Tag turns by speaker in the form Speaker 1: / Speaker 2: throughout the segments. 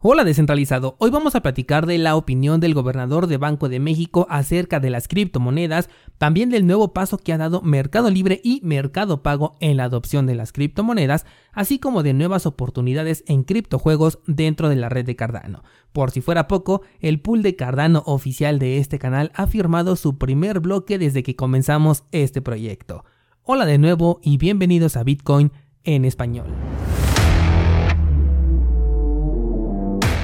Speaker 1: Hola descentralizado, hoy vamos a platicar de la opinión del gobernador de Banco de México acerca de las criptomonedas, también del nuevo paso que ha dado Mercado Libre y Mercado Pago en la adopción de las criptomonedas, así como de nuevas oportunidades en criptojuegos dentro de la red de Cardano. Por si fuera poco, el pool de Cardano oficial de este canal ha firmado su primer bloque desde que comenzamos este proyecto. Hola de nuevo y bienvenidos a Bitcoin en español.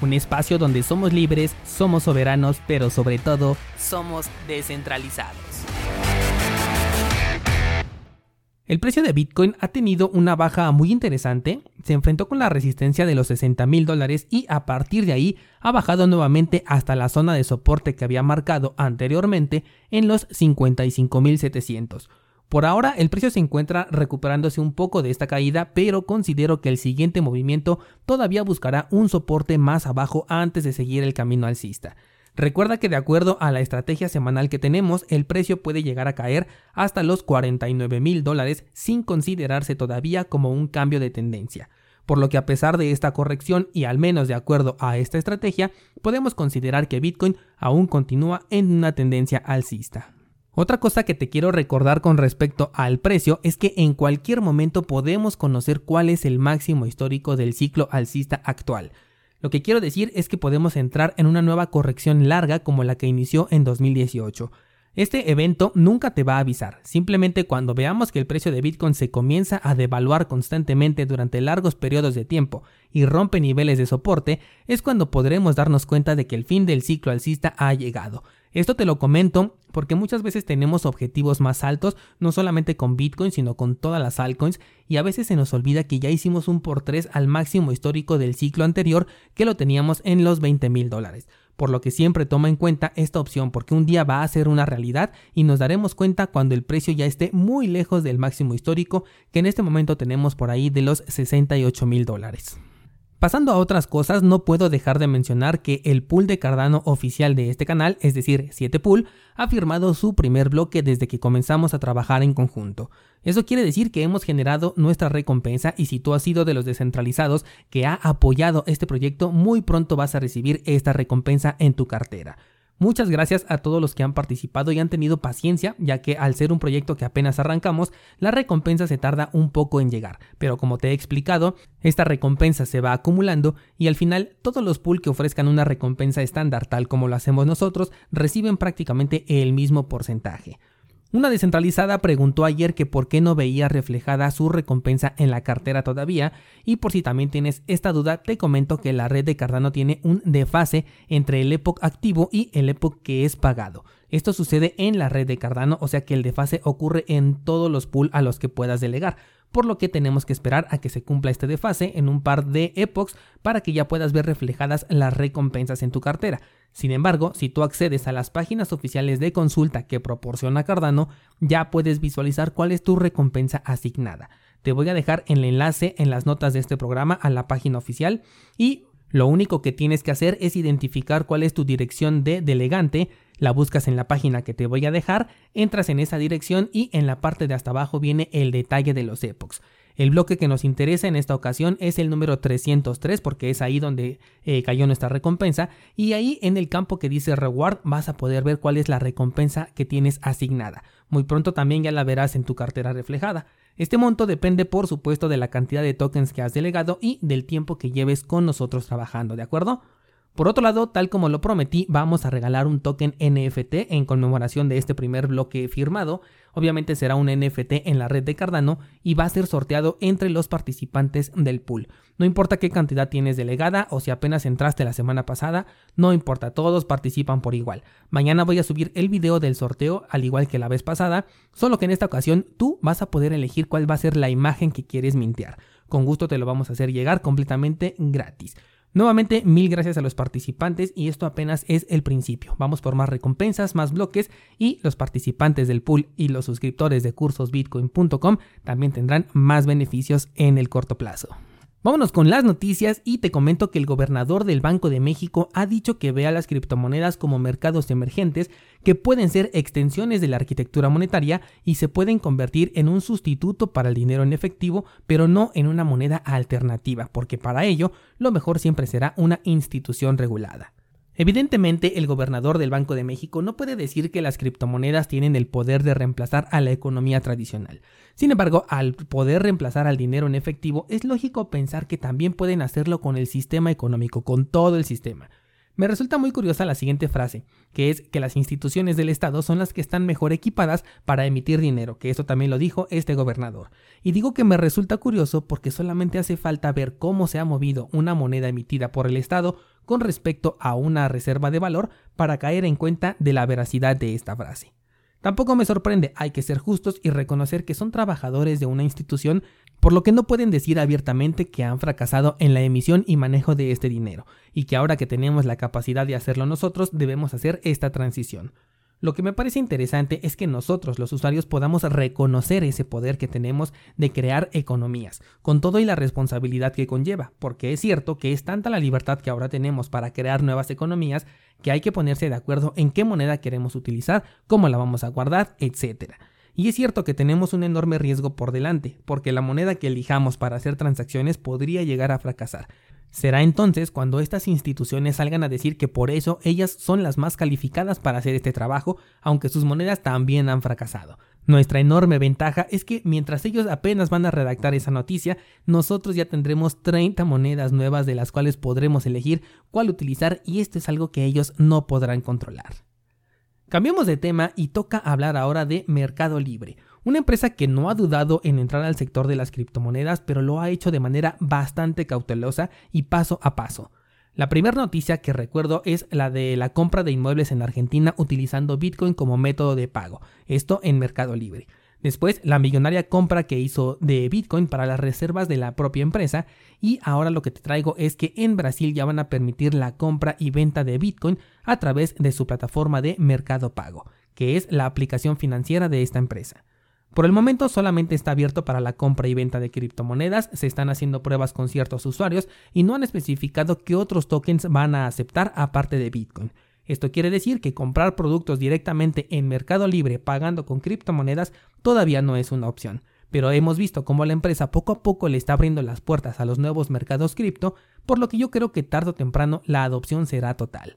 Speaker 1: un espacio donde somos libres, somos soberanos, pero sobre todo somos descentralizados. El precio de Bitcoin ha tenido una baja muy interesante, se enfrentó con la resistencia de los 60 mil dólares y a partir de ahí ha bajado nuevamente hasta la zona de soporte que había marcado anteriormente en los 55 mil 700 por ahora el precio se encuentra recuperándose un poco de esta caída, pero considero que el siguiente movimiento todavía buscará un soporte más abajo antes de seguir el camino alcista. Recuerda que de acuerdo a la estrategia semanal que tenemos, el precio puede llegar a caer hasta los 49 mil dólares sin considerarse todavía como un cambio de tendencia. Por lo que a pesar de esta corrección y al menos de acuerdo a esta estrategia, podemos considerar que Bitcoin aún continúa en una tendencia alcista. Otra cosa que te quiero recordar con respecto al precio es que en cualquier momento podemos conocer cuál es el máximo histórico del ciclo alcista actual. Lo que quiero decir es que podemos entrar en una nueva corrección larga como la que inició en 2018. Este evento nunca te va a avisar, simplemente cuando veamos que el precio de Bitcoin se comienza a devaluar constantemente durante largos periodos de tiempo y rompe niveles de soporte, es cuando podremos darnos cuenta de que el fin del ciclo alcista ha llegado. Esto te lo comento porque muchas veces tenemos objetivos más altos, no solamente con Bitcoin, sino con todas las altcoins, y a veces se nos olvida que ya hicimos un por 3 al máximo histórico del ciclo anterior que lo teníamos en los 20 mil dólares. Por lo que siempre toma en cuenta esta opción porque un día va a ser una realidad y nos daremos cuenta cuando el precio ya esté muy lejos del máximo histórico que en este momento tenemos por ahí de los 68 mil dólares. Pasando a otras cosas, no puedo dejar de mencionar que el pool de Cardano oficial de este canal, es decir, 7pool, ha firmado su primer bloque desde que comenzamos a trabajar en conjunto. Eso quiere decir que hemos generado nuestra recompensa y si tú has sido de los descentralizados que ha apoyado este proyecto, muy pronto vas a recibir esta recompensa en tu cartera. Muchas gracias a todos los que han participado y han tenido paciencia, ya que al ser un proyecto que apenas arrancamos, la recompensa se tarda un poco en llegar. Pero como te he explicado, esta recompensa se va acumulando y al final todos los pools que ofrezcan una recompensa estándar tal como lo hacemos nosotros reciben prácticamente el mismo porcentaje. Una descentralizada preguntó ayer que por qué no veía reflejada su recompensa en la cartera todavía y por si también tienes esta duda te comento que la red de Cardano tiene un defase entre el Epoch activo y el Epoch que es pagado. Esto sucede en la red de Cardano, o sea que el defase ocurre en todos los pools a los que puedas delegar por lo que tenemos que esperar a que se cumpla este defase en un par de epochs para que ya puedas ver reflejadas las recompensas en tu cartera. Sin embargo, si tú accedes a las páginas oficiales de consulta que proporciona Cardano, ya puedes visualizar cuál es tu recompensa asignada. Te voy a dejar el enlace en las notas de este programa a la página oficial y lo único que tienes que hacer es identificar cuál es tu dirección de delegante, la buscas en la página que te voy a dejar, entras en esa dirección y en la parte de hasta abajo viene el detalle de los epochs. El bloque que nos interesa en esta ocasión es el número 303 porque es ahí donde eh, cayó nuestra recompensa y ahí en el campo que dice reward vas a poder ver cuál es la recompensa que tienes asignada. Muy pronto también ya la verás en tu cartera reflejada. Este monto depende por supuesto de la cantidad de tokens que has delegado y del tiempo que lleves con nosotros trabajando, ¿de acuerdo? Por otro lado, tal como lo prometí, vamos a regalar un token NFT en conmemoración de este primer bloque firmado. Obviamente será un NFT en la red de Cardano y va a ser sorteado entre los participantes del pool. No importa qué cantidad tienes delegada o si apenas entraste la semana pasada, no importa, todos participan por igual. Mañana voy a subir el video del sorteo al igual que la vez pasada, solo que en esta ocasión tú vas a poder elegir cuál va a ser la imagen que quieres mintear. Con gusto te lo vamos a hacer llegar completamente gratis. Nuevamente, mil gracias a los participantes y esto apenas es el principio. Vamos por más recompensas, más bloques y los participantes del pool y los suscriptores de cursosbitcoin.com también tendrán más beneficios en el corto plazo. Vámonos con las noticias y te comento que el gobernador del Banco de México ha dicho que ve a las criptomonedas como mercados emergentes que pueden ser extensiones de la arquitectura monetaria y se pueden convertir en un sustituto para el dinero en efectivo, pero no en una moneda alternativa, porque para ello lo mejor siempre será una institución regulada. Evidentemente, el gobernador del Banco de México no puede decir que las criptomonedas tienen el poder de reemplazar a la economía tradicional. Sin embargo, al poder reemplazar al dinero en efectivo, es lógico pensar que también pueden hacerlo con el sistema económico, con todo el sistema. Me resulta muy curiosa la siguiente frase, que es que las instituciones del Estado son las que están mejor equipadas para emitir dinero, que eso también lo dijo este gobernador. Y digo que me resulta curioso porque solamente hace falta ver cómo se ha movido una moneda emitida por el Estado con respecto a una reserva de valor para caer en cuenta de la veracidad de esta frase. Tampoco me sorprende, hay que ser justos y reconocer que son trabajadores de una institución, por lo que no pueden decir abiertamente que han fracasado en la emisión y manejo de este dinero, y que ahora que tenemos la capacidad de hacerlo nosotros debemos hacer esta transición. Lo que me parece interesante es que nosotros, los usuarios, podamos reconocer ese poder que tenemos de crear economías, con todo y la responsabilidad que conlleva, porque es cierto que es tanta la libertad que ahora tenemos para crear nuevas economías que hay que ponerse de acuerdo en qué moneda queremos utilizar, cómo la vamos a guardar, etc. Y es cierto que tenemos un enorme riesgo por delante, porque la moneda que elijamos para hacer transacciones podría llegar a fracasar, Será entonces cuando estas instituciones salgan a decir que por eso ellas son las más calificadas para hacer este trabajo, aunque sus monedas también han fracasado. Nuestra enorme ventaja es que mientras ellos apenas van a redactar esa noticia, nosotros ya tendremos 30 monedas nuevas de las cuales podremos elegir cuál utilizar y esto es algo que ellos no podrán controlar. Cambiemos de tema y toca hablar ahora de Mercado Libre, una empresa que no ha dudado en entrar al sector de las criptomonedas, pero lo ha hecho de manera bastante cautelosa y paso a paso. La primera noticia que recuerdo es la de la compra de inmuebles en Argentina utilizando Bitcoin como método de pago, esto en Mercado Libre. Después, la millonaria compra que hizo de Bitcoin para las reservas de la propia empresa. Y ahora lo que te traigo es que en Brasil ya van a permitir la compra y venta de Bitcoin a través de su plataforma de Mercado Pago, que es la aplicación financiera de esta empresa. Por el momento solamente está abierto para la compra y venta de criptomonedas, se están haciendo pruebas con ciertos usuarios y no han especificado qué otros tokens van a aceptar aparte de Bitcoin. Esto quiere decir que comprar productos directamente en Mercado Libre pagando con criptomonedas todavía no es una opción, pero hemos visto cómo la empresa poco a poco le está abriendo las puertas a los nuevos mercados cripto, por lo que yo creo que tarde o temprano la adopción será total.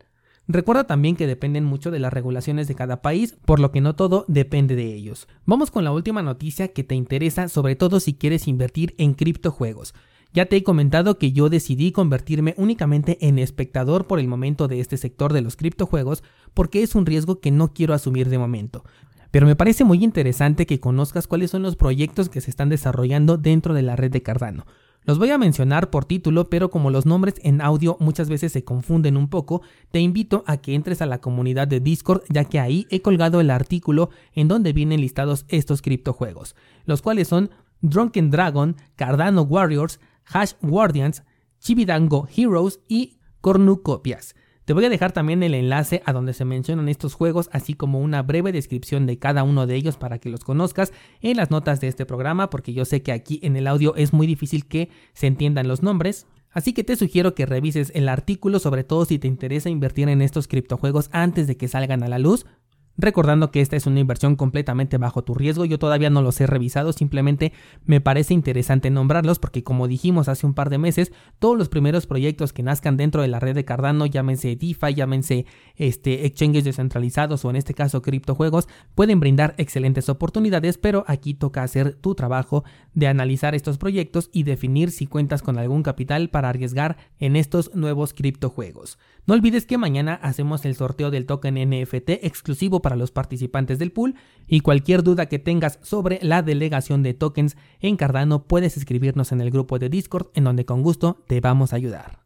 Speaker 1: Recuerda también que dependen mucho de las regulaciones de cada país, por lo que no todo depende de ellos. Vamos con la última noticia que te interesa, sobre todo si quieres invertir en criptojuegos. Ya te he comentado que yo decidí convertirme únicamente en espectador por el momento de este sector de los criptojuegos porque es un riesgo que no quiero asumir de momento. Pero me parece muy interesante que conozcas cuáles son los proyectos que se están desarrollando dentro de la red de Cardano. Los voy a mencionar por título, pero como los nombres en audio muchas veces se confunden un poco, te invito a que entres a la comunidad de Discord, ya que ahí he colgado el artículo en donde vienen listados estos criptojuegos, los cuales son Drunken Dragon, Cardano Warriors, Hash Guardians, Chibidango Heroes y Cornucopias. Te voy a dejar también el enlace a donde se mencionan estos juegos, así como una breve descripción de cada uno de ellos para que los conozcas en las notas de este programa, porque yo sé que aquí en el audio es muy difícil que se entiendan los nombres. Así que te sugiero que revises el artículo, sobre todo si te interesa invertir en estos criptojuegos antes de que salgan a la luz, Recordando que esta es una inversión completamente bajo tu riesgo, yo todavía no los he revisado, simplemente me parece interesante nombrarlos porque como dijimos hace un par de meses, todos los primeros proyectos que nazcan dentro de la red de Cardano, llámense DeFi, llámense este, exchanges descentralizados o en este caso criptojuegos, pueden brindar excelentes oportunidades, pero aquí toca hacer tu trabajo de analizar estos proyectos y definir si cuentas con algún capital para arriesgar en estos nuevos criptojuegos. No olvides que mañana hacemos el sorteo del token NFT exclusivo para los participantes del pool y cualquier duda que tengas sobre la delegación de tokens en Cardano puedes escribirnos en el grupo de Discord en donde con gusto te vamos a ayudar.